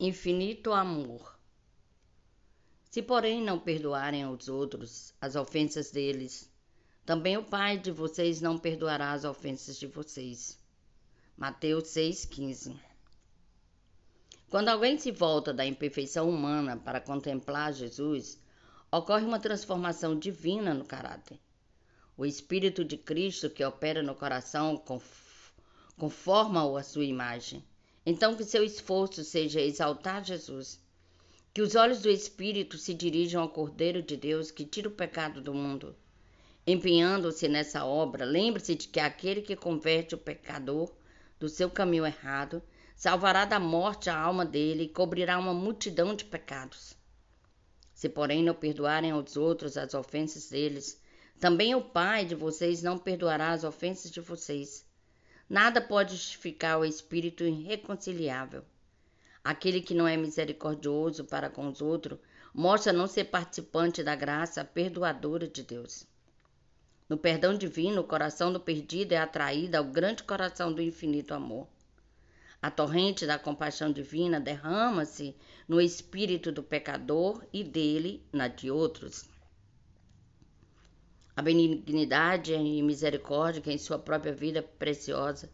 infinito amor. Se, porém, não perdoarem aos outros as ofensas deles, também o Pai de vocês não perdoará as ofensas de vocês. Mateus 6,15 Quando alguém se volta da imperfeição humana para contemplar Jesus, ocorre uma transformação divina no caráter. O Espírito de Cristo que opera no coração conforma-o à sua imagem. Então, que seu esforço seja exaltar Jesus. Que os olhos do Espírito se dirijam ao Cordeiro de Deus que tira o pecado do mundo. Empenhando-se nessa obra, lembre-se de que aquele que converte o pecador do seu caminho errado salvará da morte a alma dele e cobrirá uma multidão de pecados. Se, porém, não perdoarem aos outros as ofensas deles, também o Pai de vocês não perdoará as ofensas de vocês. Nada pode justificar o espírito irreconciliável. Aquele que não é misericordioso para com os outros mostra não ser participante da graça perdoadora de Deus. No perdão divino, o coração do perdido é atraído ao grande coração do infinito amor. A torrente da compaixão divina derrama-se no espírito do pecador e dele na de outros. A benignidade e misericórdia que em sua própria vida preciosa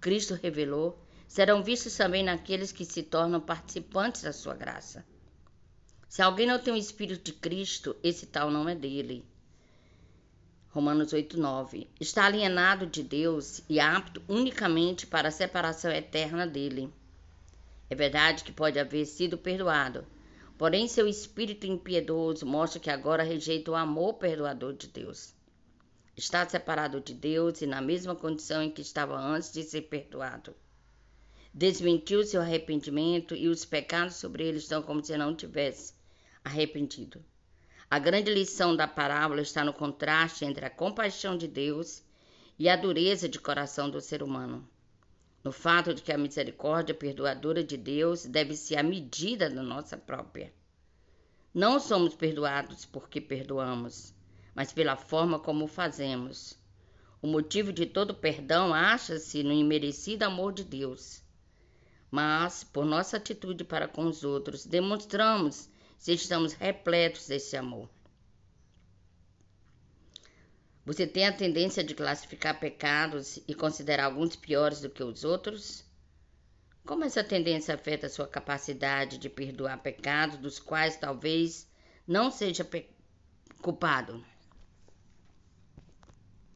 Cristo revelou serão vistos também naqueles que se tornam participantes da sua graça. Se alguém não tem o Espírito de Cristo, esse tal não é dele. Romanos 8:9. Está alienado de Deus e apto unicamente para a separação eterna dele. É verdade que pode haver sido perdoado, porém seu espírito impiedoso mostra que agora rejeita o amor perdoador de Deus. Está separado de Deus e na mesma condição em que estava antes de ser perdoado. Desmentiu seu arrependimento e os pecados sobre ele estão como se não tivesse arrependido. A grande lição da parábola está no contraste entre a compaixão de Deus e a dureza de coração do ser humano. No fato de que a misericórdia perdoadora de Deus deve ser a medida da nossa própria. Não somos perdoados porque perdoamos, mas pela forma como fazemos. O motivo de todo perdão acha-se no imerecido amor de Deus. Mas, por nossa atitude para com os outros, demonstramos se estamos repletos desse amor. Você tem a tendência de classificar pecados e considerar alguns piores do que os outros? Como essa tendência afeta a sua capacidade de perdoar pecados dos quais talvez não seja culpado?